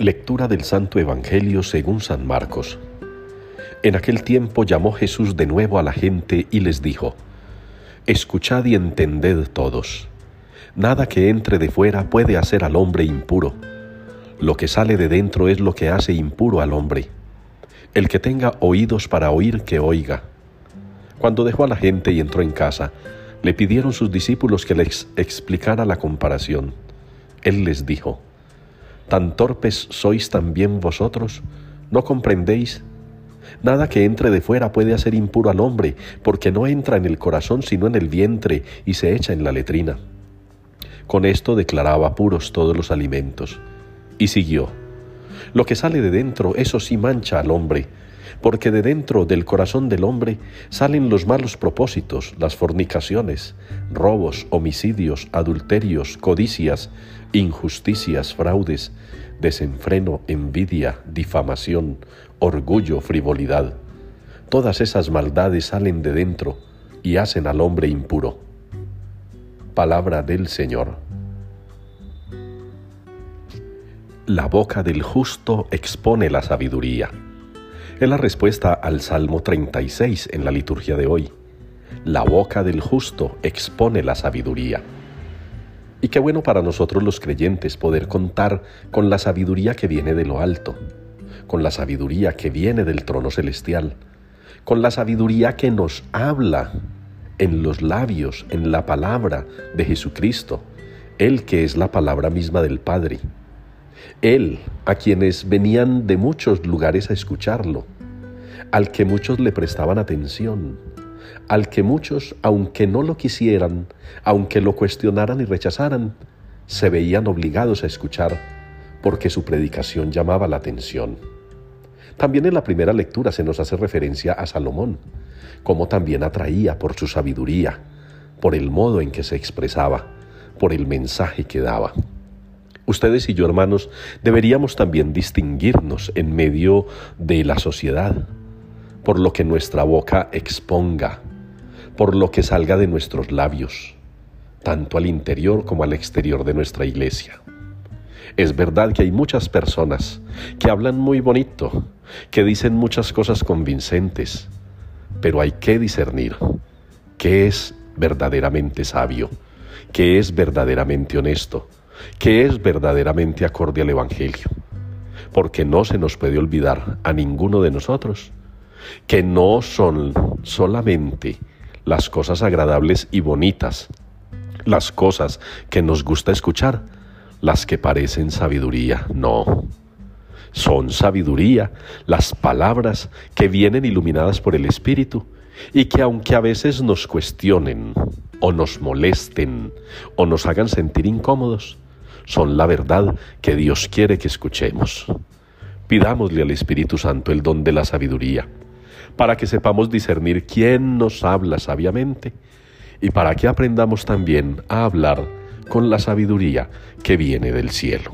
Lectura del Santo Evangelio según San Marcos. En aquel tiempo llamó Jesús de nuevo a la gente y les dijo, Escuchad y entended todos. Nada que entre de fuera puede hacer al hombre impuro. Lo que sale de dentro es lo que hace impuro al hombre. El que tenga oídos para oír, que oiga. Cuando dejó a la gente y entró en casa, le pidieron sus discípulos que les explicara la comparación. Él les dijo, ¿Tan torpes sois también vosotros? ¿No comprendéis? Nada que entre de fuera puede hacer impuro al hombre, porque no entra en el corazón sino en el vientre y se echa en la letrina. Con esto declaraba puros todos los alimentos. Y siguió, Lo que sale de dentro, eso sí mancha al hombre, porque de dentro del corazón del hombre salen los malos propósitos, las fornicaciones, robos, homicidios, adulterios, codicias, injusticias, fraudes, desenfreno, envidia, difamación, orgullo, frivolidad. Todas esas maldades salen de dentro y hacen al hombre impuro. Palabra del Señor. La boca del justo expone la sabiduría es la respuesta al Salmo 36 en la liturgia de hoy. La boca del justo expone la sabiduría. Y qué bueno para nosotros los creyentes poder contar con la sabiduría que viene de lo alto, con la sabiduría que viene del trono celestial, con la sabiduría que nos habla en los labios, en la palabra de Jesucristo, Él que es la palabra misma del Padre. Él, a quienes venían de muchos lugares a escucharlo, al que muchos le prestaban atención, al que muchos, aunque no lo quisieran, aunque lo cuestionaran y rechazaran, se veían obligados a escuchar porque su predicación llamaba la atención. También en la primera lectura se nos hace referencia a Salomón, como también atraía por su sabiduría, por el modo en que se expresaba, por el mensaje que daba. Ustedes y yo, hermanos, deberíamos también distinguirnos en medio de la sociedad, por lo que nuestra boca exponga, por lo que salga de nuestros labios, tanto al interior como al exterior de nuestra iglesia. Es verdad que hay muchas personas que hablan muy bonito, que dicen muchas cosas convincentes, pero hay que discernir qué es verdaderamente sabio, qué es verdaderamente honesto, que es verdaderamente acorde al Evangelio, porque no se nos puede olvidar a ninguno de nosotros que no son solamente las cosas agradables y bonitas, las cosas que nos gusta escuchar, las que parecen sabiduría, no. Son sabiduría las palabras que vienen iluminadas por el Espíritu y que aunque a veces nos cuestionen o nos molesten o nos hagan sentir incómodos, son la verdad que Dios quiere que escuchemos. Pidámosle al Espíritu Santo el don de la sabiduría, para que sepamos discernir quién nos habla sabiamente y para que aprendamos también a hablar con la sabiduría que viene del cielo.